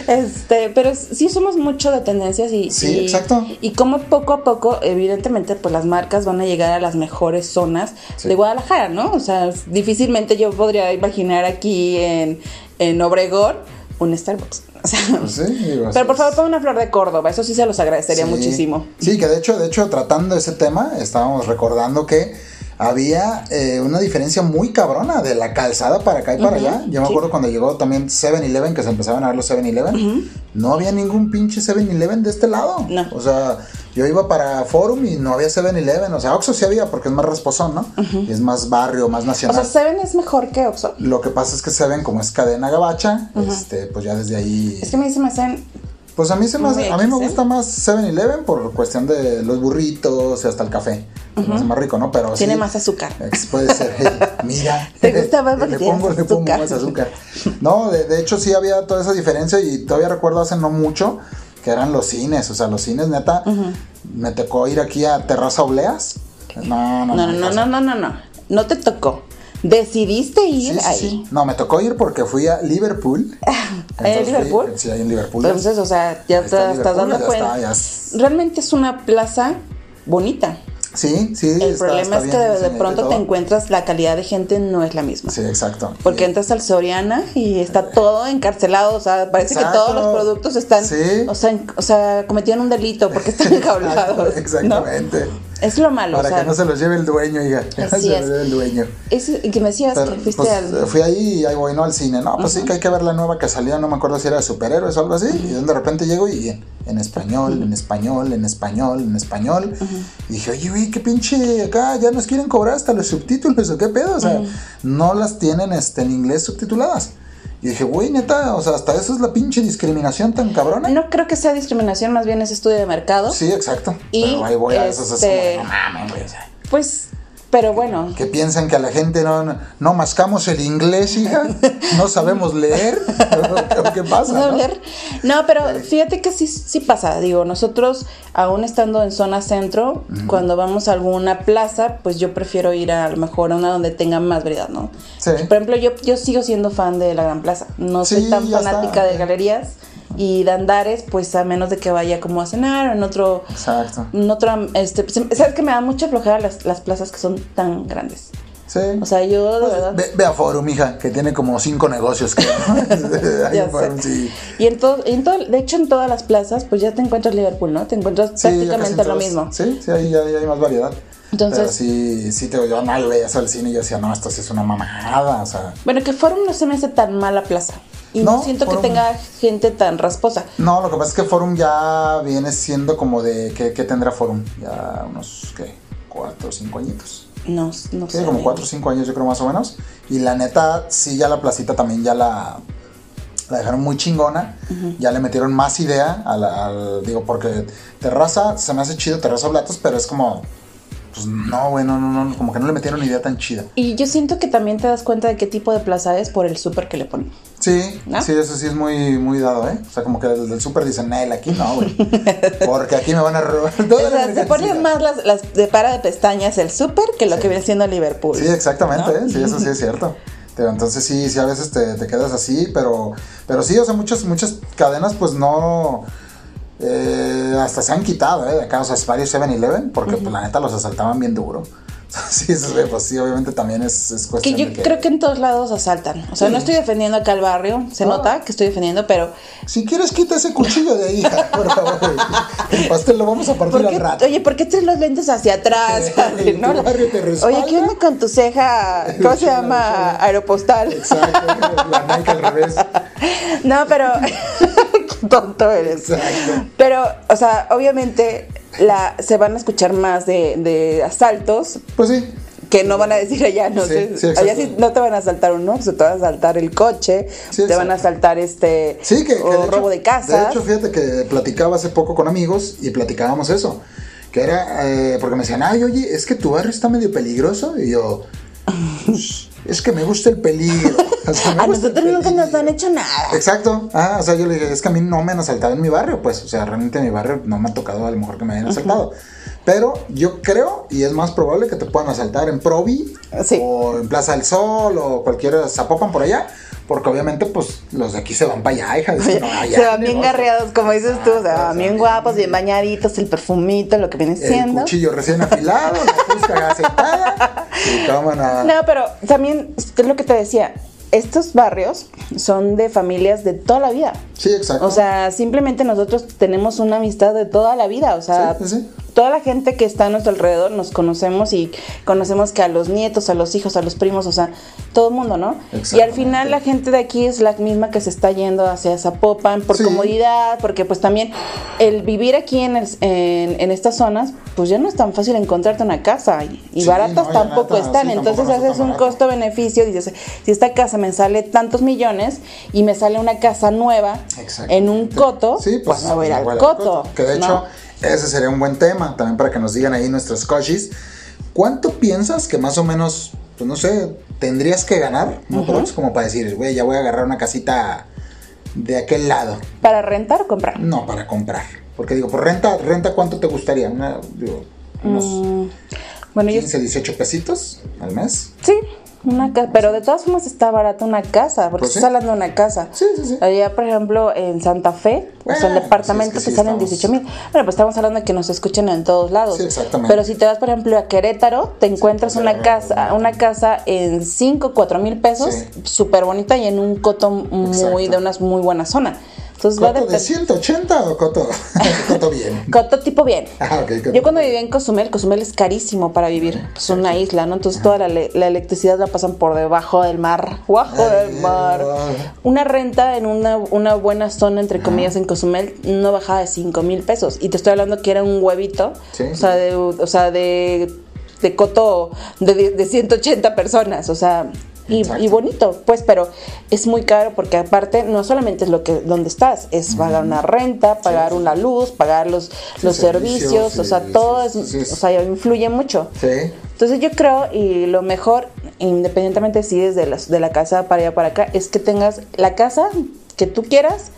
la? Este, pero sí somos mucho de tendencias y, Sí, y- exacto. Y como poco a poco, evidentemente, pues las marcas van a llegar a las mejores zonas Sí. de Guadalajara, ¿no? O sea, difícilmente yo podría imaginar aquí en, en Obregón un Starbucks. O sea, Pues sí, digo, pero por favor, pongan una flor de Córdoba, eso sí se los agradecería Sí. muchísimo. Sí, que de hecho, de hecho, tratando ese tema, estábamos recordando que había eh, una diferencia muy cabrona de la calzada para acá y para allá. Yo me sí. acuerdo cuando llegó también 7-Eleven, que se empezaban a ver los 7-Eleven. No había ningún pinche 7-Eleven de este lado. No. O sea, yo iba para Forum y no había 7-Eleven. O sea, Oxxo sí había porque es más rasposón, ¿no? Y es más barrio, más O nacional. sea, Seven es mejor que Oxxo. Lo que pasa es que Seven, como es cadena gabacha, este, pues ya desde ahí. Es que mí se me hacen Pues a mí se me hace- a mí me ¿eh? gusta más 7-Eleven por cuestión de los burritos y hasta el café. Se me hace más rico, ¿no? Pero Tiene sí, más azúcar. Puede ser, hey, mira. Te gusta más porque le tiene pongo, más le pongo azúcar. más azúcar. No, de, de hecho sí había toda esa diferencia y todavía recuerdo hace no mucho que eran los cines. O sea, los cines, neta, me tocó ir aquí a Terraza Obleas. No, no, No, no, no, no, no, no, no. No te tocó. Decidiste ir Sí, sí, ahí. sí. No, me tocó ir porque fui a Liverpool. ¿Hay en fui- Liverpool? sí, hay en Liverpool. Entonces, o sea, ya Ahí te está estás dando ya cuenta. está, ya es- Realmente es una plaza bonita. Sí, sí. El está- problema está es que bien de, pronto te encuentras la calidad de gente no es la misma. Sí, exacto. Porque entras al Soriana y está todo encarcelado, o sea, parece Exacto. que todos los productos están, Sí. o sea, en- o sea, cometieron un delito porque están encablados. ¿no? Es lo malo, Para o sea, que no se los lleve el dueño, hija. Que no Así se es. los lleve el dueño. es que me decías Pero, que fuiste pues, al... Fui ahí y ahí voy, ¿no? Al cine. No, pues sí que hay que ver la nueva que salió, no me acuerdo si era de superhéroes o algo así. Y de repente llego y en, en español, en español, en español, en español. Y dije, oye, güey, qué pinche acá, ya nos quieren cobrar hasta los subtítulos o qué pedo. O sea, no las tienen este, en inglés subtituladas. Y dije, güey, neta, o sea, hasta eso es la pinche discriminación tan cabrona. No creo que sea discriminación, más bien es estudio de mercado. Sí, exacto. Y, Pero ahí voy a eso, es como, este- no mames, güey. Pues, pero bueno, que piensan que a la gente no, no, no mascamos el inglés, hija, no sabemos leer. ¿O ¿Qué pasa? ¿Puedo no? hablar? No, pero fíjate que sí, sí pasa. Digo, nosotros, aún estando en zona centro, cuando vamos a alguna plaza, pues yo prefiero ir a, a lo mejor a una donde tenga más variedad, ¿no? Sí. Por ejemplo, yo, yo sigo siendo fan de la Gran Plaza. No soy Sí, tan fanática está. de galerías y de andares, pues a menos de que vaya como a cenar o en otro. Exacto. En otra, este, ¿Sabes que me da mucha flojera las, las plazas que son tan grandes? Sí. O sea, yo de verdad. Ve, ve a Forum, hija, que tiene como cinco negocios. Ahí Ya Forum, sé. sí. Y en todo, en todo, de hecho en todas las plazas, pues ya te encuentras Liverpool, ¿no? Te encuentras Sí, prácticamente en lo mismo. Sí, sí, ahí ya, ya hay más variedad. Entonces- Pero sí, sí, te yo no veías al cine y yo decía, no, esto sí es una mamada, o sea. Bueno, que Forum no se me hace tan mala plaza. Y no, No, siento Forum- que tenga gente tan rasposa. No, lo que pasa es que Forum ya viene siendo como de, ¿qué, qué tendrá Forum? Ya unos, ¿qué? Cuatro o cinco añitos. No, no Sí, sé. como cuatro o cinco años yo creo más o menos. Y la neta, sí, ya la placita también ya la, la dejaron muy chingona. Ya le metieron más idea a la- al, digo, porque Terraza, se me hace chido Terraza Blatos, pero es como, pues no, güey, no, no, no, como que no le metieron idea tan chida. Y yo siento que también te das cuenta de qué tipo de plaza es por el súper que le ponen. Sí, ¿No? sí, eso sí es muy, muy dado, ¿eh? O sea, como que el del súper dicen, Nel, aquí no, güey. Porque aquí me van a robar O sea, se mercancía". ponen más las, las de para de pestañas el súper que lo que viene siendo Liverpool. Sí, exactamente, ¿No? ¿eh? sí, eso sí es cierto. Pero entonces sí, sí, a veces te, te quedas así, pero, pero sí, o sea, muchas, muchas cadenas pues no, eh, hasta se han quitado, ¿eh? De acá, o sea, varios 7-Eleven, porque pues la neta los asaltaban bien duro. sí, eso, sí, pues sí, obviamente también es, es Que cuestión yo de que... creo que en todos lados asaltan. O sea, Sí. no estoy defendiendo acá al barrio, se No. nota que estoy defendiendo, pero Si quieres, quita ese cuchillo de ahí, por favor. El pastel lo vamos a partir ¿por al rato. oye, ¿por qué traes los lentes hacia atrás? Tu barrio te respalda. Oye, ¿qué onda con tu ceja? ¿Cómo se llama? Aeropostal. Exacto, la Nike al revés. No, pero qué tonto eres. Exacto. Pero, o sea, obviamente la, se van a escuchar más de, de asaltos Pues sí, que no van a decir allá, no Sí, sé. sí, allá sí no te van a asaltar un Oxxo, te van a asaltar el coche, Sí, te van a asaltar este Sí, que, que o de hecho- robo de casas. De hecho, fíjate que platicaba hace poco con amigos y platicábamos eso. Que era, eh, porque me decían, ay, oye, es que tu barrio está medio peligroso. Y yo, "Pues, es que me gusta el peligro. O sea, a nosotros nunca nos peligro". han hecho nada. Exacto. Ah, o sea, yo le dije, es que a mí no me han asaltado en mi barrio, pues. O sea, realmente en mi barrio no me ha tocado a lo mejor que me hayan asaltado. Pero yo creo, y es más probable que te puedan asaltar en Provi, Sí. o en Plaza del Sol, o cualquier Zapopan por allá. Porque obviamente, pues, los de aquí se van para allá, hija. No, allá se van bien garreados, como dices tú, o sea, Exacto, bien sí. guapos, bien bañaditos, el perfumito, lo que viene El siendo. cuchillo recién afilado, la fusca aceitada. Y toman a... No, pero también es lo que te decía. Estos barrios son de familias de toda la vida. Sí, exacto. O sea, simplemente nosotros tenemos una amistad de toda la vida. O sea, sí, sí. Toda la gente que está a nuestro alrededor nos conocemos y conocemos que a los nietos, a los hijos, a los primos, o sea, todo el mundo, ¿no? Y al final la gente de aquí es la misma que se está yendo hacia Zapopan por Sí. comodidad, porque pues también el vivir aquí en, el- en, en estas zonas, pues ya no es tan fácil encontrarte una casa y, y Sí, baratas no, tampoco están. sí, Entonces tampoco haces un costo-beneficio, dices, si esta casa me sale tantos millones y me sale una casa nueva en un coto, Sí, pues, me voy a ir al igual coto. Que de hecho, ¿no? Ese sería un buen tema también para que nos digan ahí nuestros coches. ¿Cuánto piensas que más o menos, pues no sé, tendrías que ganar? ¿no? Como para decir, güey, ya voy a agarrar una casita de aquel lado. ¿Para rentar o comprar? No, para comprar. Porque digo, por renta, renta ¿cuánto te gustaría? Una, digo, unos Mm, bueno, yo 15, 18 pesitos al mes. sí, una casa, pero de todas formas está barata una casa, porque Pues sí. estás hablando de una casa. Sí, sí, sí. Allá, por ejemplo, en Santa Fe, o sea, el Bueno, departamento es que te sí salen estamos- 18 mil. Bueno, pues estamos hablando de que nos escuchan en todos lados. Sí, exactamente. Pero si te vas, por ejemplo, a Querétaro, te encuentras una ahora, casa, una casa en 5, 4 mil pesos, súper bonita y en un coto muy, Exacto. de una muy buena zona. Entonces va ¿Coto de depender. 180 o coto, coto bien? Coto tipo bien. Ah, ok, coto. Yo cuando vivía en Cozumel, Cozumel es carísimo para vivir. Es una isla, ¿no? Entonces toda la, la electricidad la pasan por debajo del mar. ¡Bajo Ay, del mar! Una renta en una, una buena zona, entre comillas, en Cozumel, no bajaba de 5 mil pesos. Y te estoy hablando que era un huevito. Sí. O sea, de, o sea, de, de coto de, de 180 personas. O sea. Y, bonito, pues, pero es muy caro porque aparte no solamente es lo que donde estás, es pagar una renta, pagar una luz, pagar los, los servicios, servicios, o sea, todo es, o sea, influye mucho. Sí. Entonces yo creo, y lo mejor, independientemente si desde la, de la casa para allá para acá, es que tengas la casa que tú quieras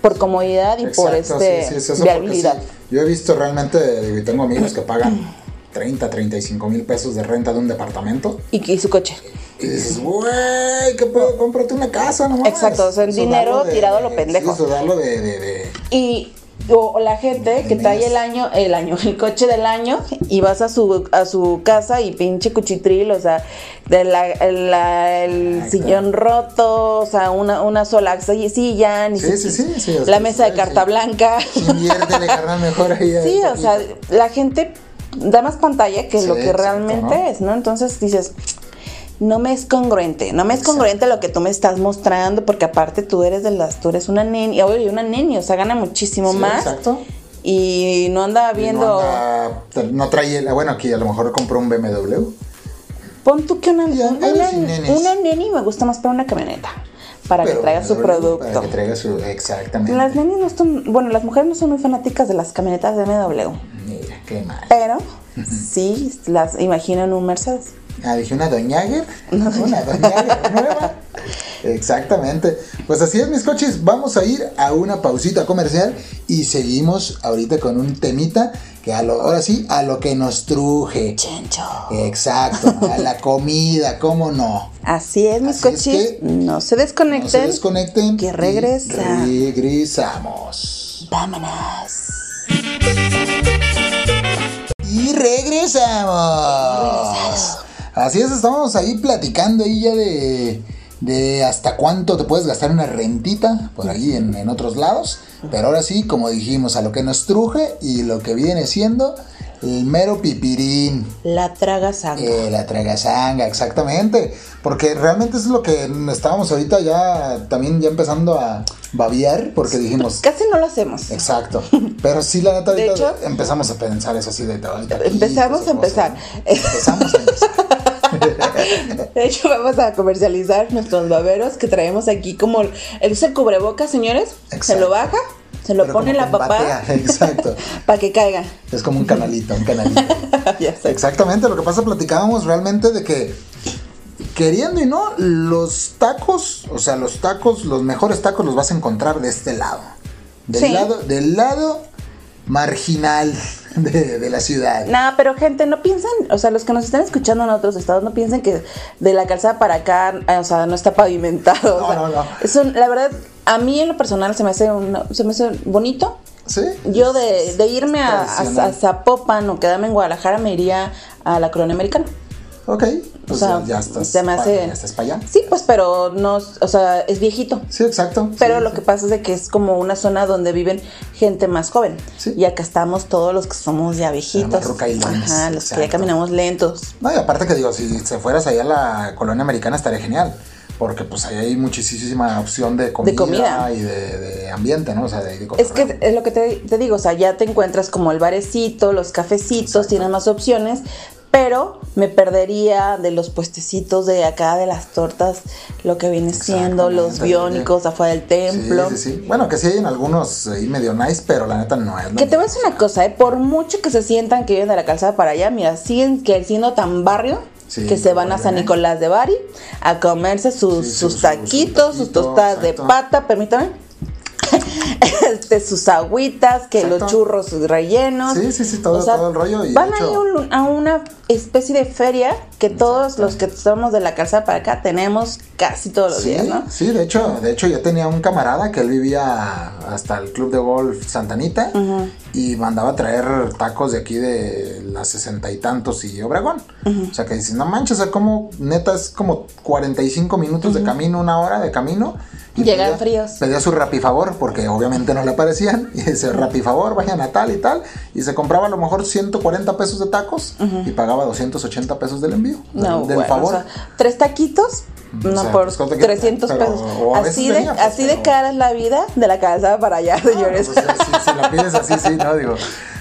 por comodidad y por este sí, sí, es viabilidad. sí, yo he visto realmente, tengo amigos que pagan 30, 35 mil pesos de renta de un departamento. Y, y su coche. Y dices, güey, ¿qué puedo? Cómprate una casa nomás. Exacto, o sea, dinero tirado a lo pendejo. Sí, de, de, de- Y o, la gente que trae el año, el año, el coche del año y vas a su a su casa y pinche cuchitril, o sea, de la, la- el Exacto. sillón roto, o sea, una, una sola silla, ni Sí, si- sí, sí, la mesa de carta blanca. Inviértele, carnal, mejor ahí. Sí, o sea, la gente da más pantalla que lo que realmente ¿no? es, ¿no? Entonces dices, no me es congruente, no me es congruente lo que tú me estás mostrando, porque aparte tú eres de las, tú eres una neni, oye, una neni, o sea, gana muchísimo Sí, más. exacto. Y no anda viendo. No, anda- no trae. Bueno, aquí a lo mejor compró un BMW. Pon tú que una, Ya, una, nenes nenes. una neni me gusta más para una camioneta. Para que traiga su BMW, producto. Para que traiga su. Exactamente. Las nenis no son. Bueno, las mujeres no son muy fanáticas de las camionetas de MW. Mira, qué mal. Pero sí las imaginan un Mercedes. Ah, dije una Doñager. Una Doñager nueva. Exactamente. Pues así es, mis coches. Vamos a ir a una pausita comercial y seguimos ahorita con un temita que a lo, ahora sí, a lo que nos truje. Chencho. Exacto, a la comida, ¿cómo no? Así es, mis Así es cochis. que no se No desconecten. se desconecten. Que y regresa. Regresamos. Vámonos. Y regresamos. Así es, estamos ahí platicando ahí ya de, de hasta cuánto te puedes gastar una rentita por ahí en, en otros lados. Pero ahora sí, como dijimos, a lo que nos truje y lo que viene siendo el mero pipirín. La traga sangre. Eh, la tragasanga, exactamente. Porque realmente es lo que estábamos ahorita ya también ya empezando a babiar. Porque dijimos, Casi no lo hacemos. Exacto. Pero sí, la neta, De ahorita hecho- empezamos a pensar eso así de. Empezamos a empezar. Empezamos a empezar. De hecho, vamos a comercializar nuestros baberos que traemos aquí como el, es el cubrebocas, señores. Se Exacto. lo baja, se lo Pero pone la batea, Exacto. para que caiga. Es como un canalito, un canalito. Exactamente, lo que pasa, platicábamos realmente de que, queriendo y no, los tacos, o sea, los tacos, los mejores tacos los vas a encontrar de este lado. Del Sí. lado, del lado marginal de, de la ciudad. Nada, pero gente, no piensen, o sea, los que nos están escuchando en otros estados, no piensen que de la calzada para acá, eh, o sea, no está pavimentado. o No, sea, no, no. Es un- la verdad, a mí en lo personal se me hace, una- se me hace bonito. ¿Sí? Yo de, de irme a, a Zapopan o quedarme en Guadalajara me iría a la colonia americana. Ok, pues o sea, ya estás, se me pa- hace- ya estás para allá. Sí, pues, pero no, o sea, es viejito. Sí, exacto. Pero Sí, lo sí. que pasa es de que es como una zona donde viven gente más joven. Sí. Y acá estamos todos los que somos ya viejitos. Ajá, los que ya caminamos lentos. No, y aparte que digo, si se fueras allá a la colonia americana estaría genial. Porque pues ahí hay muchísima opción de comida, comida. y de, de ambiente, ¿no? O sea, de, de Es que es lo que te, te digo, o sea, ya te encuentras como el barecito, los cafecitos, Exacto. tienes más opciones, pero me perdería de los puestecitos de acá, de las tortas, lo que viene siendo los biónicos afuera del templo. Sí, sí, sí. Bueno, que sí hay en algunos ahí medio nice, pero la neta no es. Que te voy a decir una cosa, ¿eh? por mucho que se sientan que viven de la calzada para allá, mira, siguen siendo tan barrio Sí, que se van a San ¿eh? Nicolás de Bari a comerse sus, Sí, taquitos, su sus tostadas de pata, permítame. este, sus agüitas, que Exacto. los churros rellenos. Sí, sí, sí, todo- todo el rollo y van hecho- a ir un- a una especie de feria que todos los que somos de la calzada para acá tenemos casi todos los Sí, días, ¿no? sí, de hecho, de hecho yo tenía un camarada que él vivía hasta el club de golf Santanita y mandaba a traer tacos de aquí de la sesenta y tantos y Obregón. O sea que dices, no manches, o sea, como neta es como 45 minutos de camino, una hora de camino. Llegan pedía- fríos. Pedía su rapifavor, porque obviamente no le aparecían. Y dice, rapifavor, vayan a tal y tal. Y se compraba a lo mejor 140 pesos de tacos y pagaba 280 pesos del envío. No, del, del bueno, favor. o sea, tres taquitos, O no sea, por pues, ¿cuánto quieres? 300 Pero- pesos. veces Así de, pues, así de cara es la vida de la calzada para allá, señores. Ah, pues, sí, si la pides así, sí, no, digo.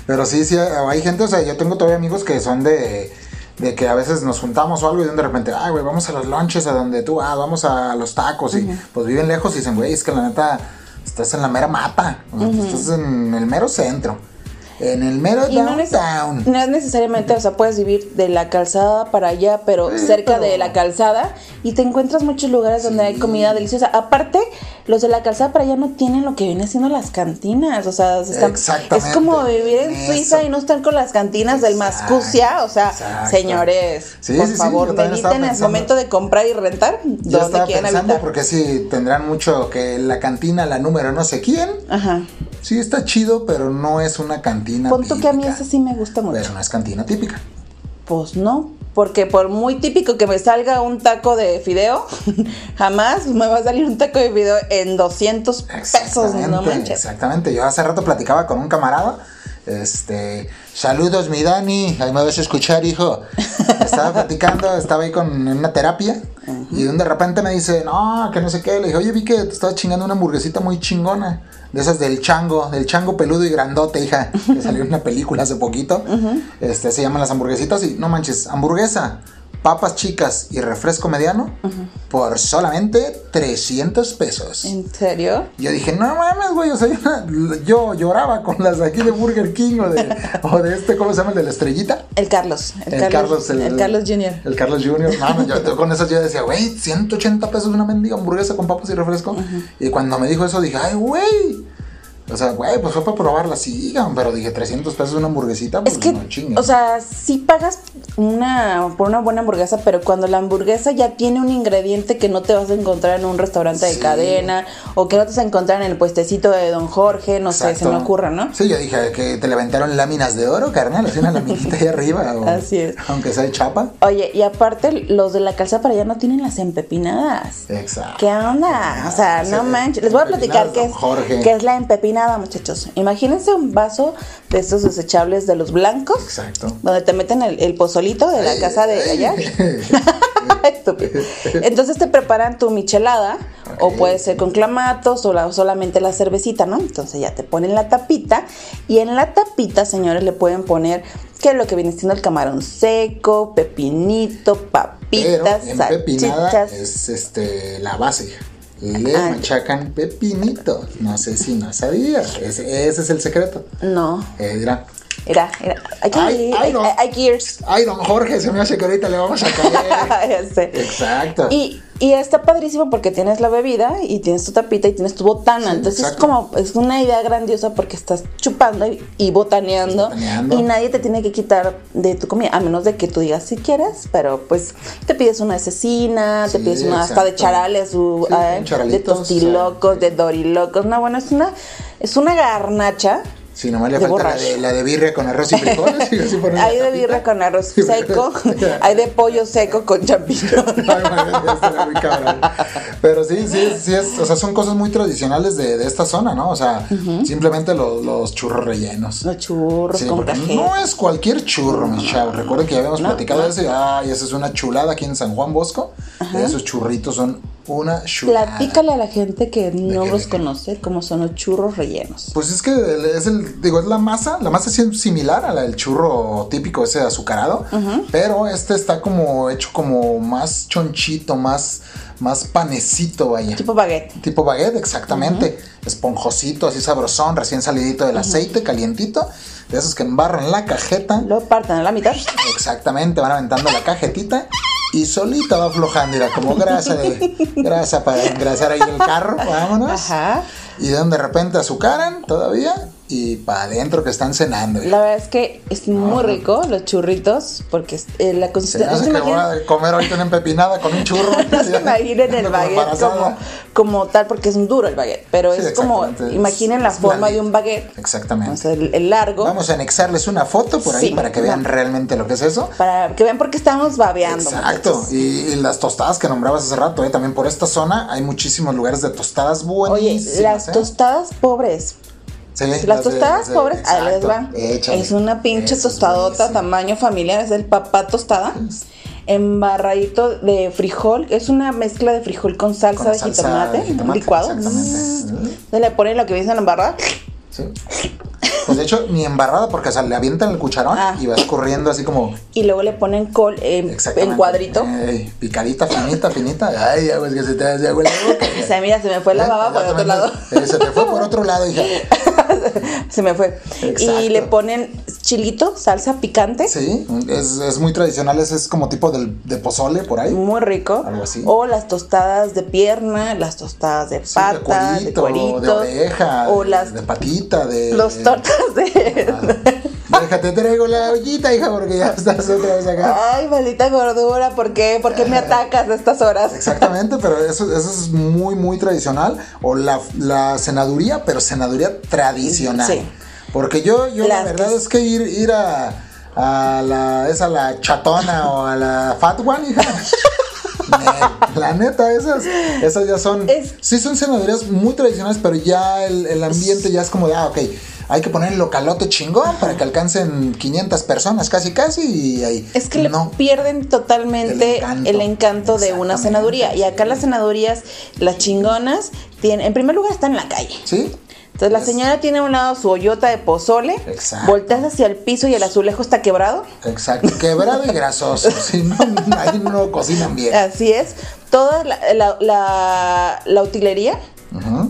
Pero sí, sí, hay gente, o sea, yo tengo todavía amigos que son de, de que a veces nos juntamos o algo y de repente, ay, güey, vamos a los lunches a donde tú, ah, vamos a los tacos y pues viven lejos y dicen, güey, es que la neta, estás en la mera mata, o sea, estás en el mero centro, en el mero Y no, neces- downtown. no es necesariamente, o sea, puedes vivir de la calzada para allá, pero Sí, cerca pero- de la calzada y te encuentras muchos lugares donde hay comida deliciosa. Aparte, los de la calzada para allá no tienen lo que viene siendo las cantinas, o sea, se están- Exactamente. es como vivir en Eso. Suiza y no están con las cantinas del Mascucia, o sea, exacto. señores, Sí, por favor, mediten en el momento de comprar y rentar Yo donde quieran habitar. porque sí, tendrán mucho que la cantina, la número no sé quién, Ajá. Sí está chido, pero no es una cantina Pon tú que a mí ese sí me gusta mucho. Pero no es cantina típica. Pues no, porque por muy típico que me salga un taco de fideo, jamás me va a salir un taco de fideo en 200 pesos, no manches. Exactamente. Yo hace rato platicaba con un camarada. Este, saludos mi Dani, ahí me vas a escuchar, hijo. Estaba platicando, estaba ahí con en una terapia y de repente me dice, no, que no sé qué. Le dije, oye, vi que te estabas chingando una hamburguesita muy chingona. De esas del chango, del chango peludo y grandote, hija. Que salió en una película hace poquito. Este, se llaman las hamburguesitas y no manches, hamburguesa, papas chicas y refresco mediano por solamente 300 pesos. ¿En serio? Yo dije, no mames, güey, o sea, yo, yo lloraba con las de aquí de Burger King o de, o de este, ¿cómo se llama? El de la estrellita. El Carlos, el, El Carlos, Carlos, el, el Carlos Jr. El Carlos Jr. No, no, yo, yo con eso yo decía, güey, 180 pesos una mendiga hamburguesa con papas y refresco. Y cuando me dijo eso dije, ay, güey. O sea, güey, pues fue para probarla, sigan. Pero dije, 300 pesos una hamburguesita, pues Es que, no chingues. o sea, sí pagas una por una buena hamburguesa, pero cuando la hamburguesa ya tiene un ingrediente que no te vas a encontrar en un restaurante de Sí. cadena o que no te vas a encontrar en el puestecito de Don Jorge, no sé, se me ocurra, ¿no? Sí, yo dije que te levantaron láminas de oro, carnal, así una laminita ahí arriba. o- Así es. Aunque sea de chapa. Oye, y aparte los de la calza para allá no tienen las empepinadas. Exacto. ¿Qué onda? O sea, Sí, no manches. Les voy a platicar qué es, Jorge. qué es la empepinada, muchachos. Imagínense un vaso de estos desechables de los blancos. Exacto. Donde te meten el, el pozolito de la casa de allá. Estúpido. Entonces te preparan tu michelada, o puede ser con clamatos, o, la- o solamente la cervecita, ¿no? Entonces ya te ponen la tapita, y en la tapita, señores, le pueden poner que lo que viene siendo el camarón seco, pepinito, Pero papitas, salchichas. es este la base. Le machacan pepinito. No sé si no sabía. Ese, ese es el secreto. No, Eh, dirá, era, era. Hay que Ay, ir, ay, no. don Jorge, se me hace que ahorita le vamos a caer. Exacto. Y, y está padrísimo porque tienes la bebida y tienes tu tapita y tienes tu botana. Sí, Entonces exacto. es como, es una idea grandiosa porque estás chupando y, y botaneando, Botaneando. y nadie te tiene que quitar de tu comida, a menos de que tú digas si quieres, pero pues te pides una de cecina, te pides una hasta de charales, u- Sí, un de tostilocos, de dorilocos. No, bueno, es una, es una garnacha. Si nomás le de falta la de, la de birria con arroz y frijoles. y así Hay de birra con arroz seco, hay de pollo seco con champiñón. Pero sí, sí, sí es, o sea, son cosas muy tradicionales de, de esta zona, ¿no? O sea, simplemente los, los churros rellenos. Los churros Sí, con no es cualquier churro, mis chavos. Recuerden que ya habíamos No, platicado no. de eso y ay, esa es una chulada aquí en San Juan Bosco. Esos churritos son una chulada. Platícale a la gente que no los conoce cómo son los churros rellenos. Pues es que es el, digo, es la masa, la masa es similar a la del churro típico ese azucarado, pero este está como hecho como más chonchito, más, más panecito, vaya. Tipo baguette. Tipo baguette, exactamente. Esponjosito, así sabrosón, recién salidito del aceite, calientito. De esos que embarran la cajeta. Lo parten a la mitad. Exactamente, van aventando la cajetita y solita va aflojando, era como grasa de grasa para engrasar ahí el carro, vámonos. Ajá. Y de donde de repente azucaran todavía y para adentro que están cenando. La verdad es que es muy rico los churritos porque eh, la Se me consistencia. hace que voy a comer ahorita una empepinada con un churro. No se imaginen el baguette como, como tal, porque es un duro el baguette, pero Sí, es como, imaginen la Es forma de un baguette, Exactamente. o sea, el, el largo, Vamos a anexarles una foto por ahí Sí, para que vean no. realmente lo que es eso. para que vean por qué estamos babeando. Exacto. Y, y las tostadas que nombrabas hace rato, ¿eh? también por esta zona hay muchísimos lugares de tostadas Oye, buenísimas. las ¿eh? tostadas pobres, Sí, las tostadas de- pobres, ahí les van. Échale. Es una pinche tostadota, tamaño familiar, es el papá tostada. Embarradito de frijol, es una mezcla de frijol con salsa, Con de, salsa jitomate, de jitomate, licuado. exactamente. Zzz. Se le pone lo que dice en la embarrada. Sí. Pues de hecho, ni embarrada porque o sea, le avientan el cucharón Ah. y va escurriendo así como Y luego le ponen col en, exactamente. en cuadrito. Ey, picadita, finita, finita. Ay, ya ves que se te hace agua la boca. O sea, mira, se me fue la ¿Eh? baba por el otro lado. Eh, se te fue por otro lado, hija. se me fue. Exacto. Y le ponen chilito, salsa picante. Sí, es, es muy tradicional, ese es como tipo del, de pozole por ahí. Muy rico. Algo así. O las tostadas de pierna, las tostadas de pata, de de cuerito, de, cuerito. oreja, O de- las de patita, de... los tortas de. Ah, Déjate, traigo la ollita, hija, porque ya estás otra vez acá. Ay, maldita gordura, ¿por qué? ¿Por qué me atacas a estas horas? Exactamente, pero eso, eso es muy, muy tradicional. O la, la cenaduría, pero cenaduría tradicional. Sí. Porque yo, yo la verdad que- es que ir, ir a, a la, esa, la chatona o a la fat one, hija. me- la neta, esas, esas ya son. Es- sí, son cenadurías muy tradicionales, pero ya el, el ambiente ya es como de, ah, ok. Hay que poner el localote chingón para que alcancen 500 personas, casi, casi, y ahí. Es que no. pierden totalmente El encanto. el encanto de una cenaduría. Y acá las cenadurías, las chingonas, tienen, en primer lugar están en la calle. ¿Sí? Entonces la señora tiene a un lado su hoyota de pozole, Exacto. volteas hacia el piso y el azulejo está quebrado. Exacto, quebrado y grasoso. Si no, ahí no cocinan bien. Así es. Toda la, la, la- la utilería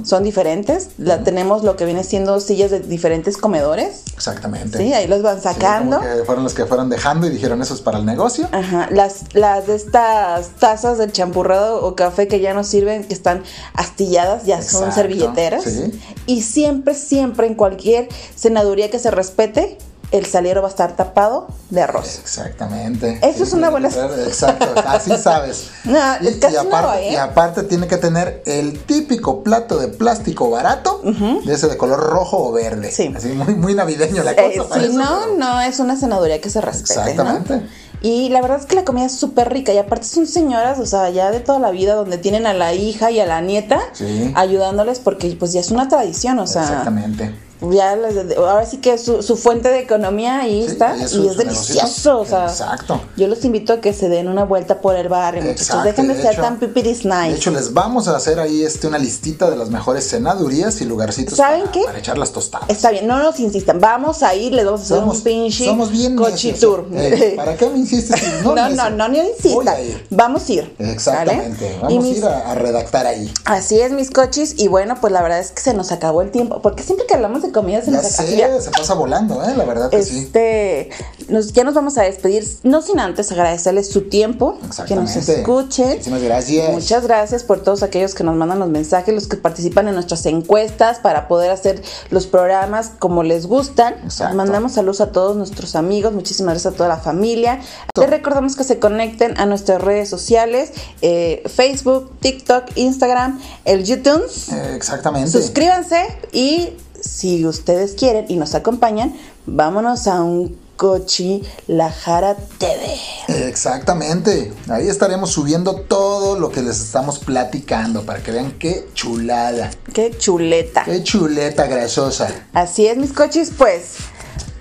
Son diferentes. La, tenemos lo que viene siendo sillas de diferentes comedores. Exactamente. Sí, ahí los van Sí, sacando. como que fueron los que fueron dejando y dijeron eso es para el negocio. Ajá, las, las de estas tazas del champurrado o café que ya no sirven, que están astilladas, ya son servilleteras. sí. Y siempre, siempre en cualquier cenaduría que se respete, el salero va a estar tapado de arroz. Exactamente. Eso es una buena- Exacto, así sabes. No, y, es casi y aparte, ¿eh? y aparte tiene que tener el típico plato de plástico barato, de ese de color rojo o verde. Sí. Así muy, muy navideño la cosa. Eh, parece, si no, pero- no es una cenaduría que se respete. ¿no? Exactamente. Y la verdad es que la comida es súper rica. Y aparte son señoras, o sea, ya de toda la vida, donde tienen a la hija y a la nieta Sí. ayudándoles, porque pues ya es una tradición, o sea. Exactamente. Ya les- ahora sí que su, su fuente de economía ahí Sí, está y es delicioso, o sea. Exacto. Yo los invito a que se den una vuelta por el barrio, muchachos. Dejen de, de ser hecho- tan pipiris nice. De hecho, les vamos a hacer ahí este, una listita de las mejores cenadurías y lugarcitos ¿Saben para, qué? para echar las tostadas. Está bien, no nos insistan. Vamos a ir, les vamos a hacer un pinche somos bien cochi necios, tour. eh. ¿Para qué me insistes? No, no, no, no, insistan. ir. Vamos a ir. Exactamente. Vamos a ir a, a redactar ahí. Así es, mis cochis. Y bueno, pues la verdad es que se nos acabó el tiempo. Porque siempre que hablamos de comida se Ya nos sé, ya- se pasa volando, ¿eh? La verdad que sí. Este, nos- ya nos vamos a despedir, no sin antes agradecerles su tiempo, que nos escuchen. Muchísimas gracias. Muchas gracias por todos aquellos que nos mandan los mensajes, los que participan en nuestras encuestas para poder hacer los programas como les gustan. Exacto. Mandamos saludos a todos nuestros amigos, muchísimas gracias a toda la familia. Les recordamos que se conecten a nuestras redes sociales, eh, Facebook, TikTok, Instagram, el YouTube. Eh, exactamente. Suscríbanse y si ustedes quieren y nos acompañan, vámonos a un Cochi La Jara TV. Exactamente. Ahí estaremos subiendo todo lo que les estamos platicando para que vean qué chulada. Qué chuleta. Qué chuleta grasosa. Así es, mis cochis, pues.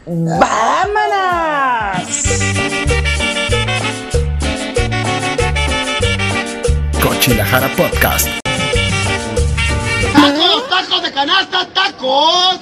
¡Vámonos! Cochilajara Podcast. ¡Tacos, tacos de canasta, tacos!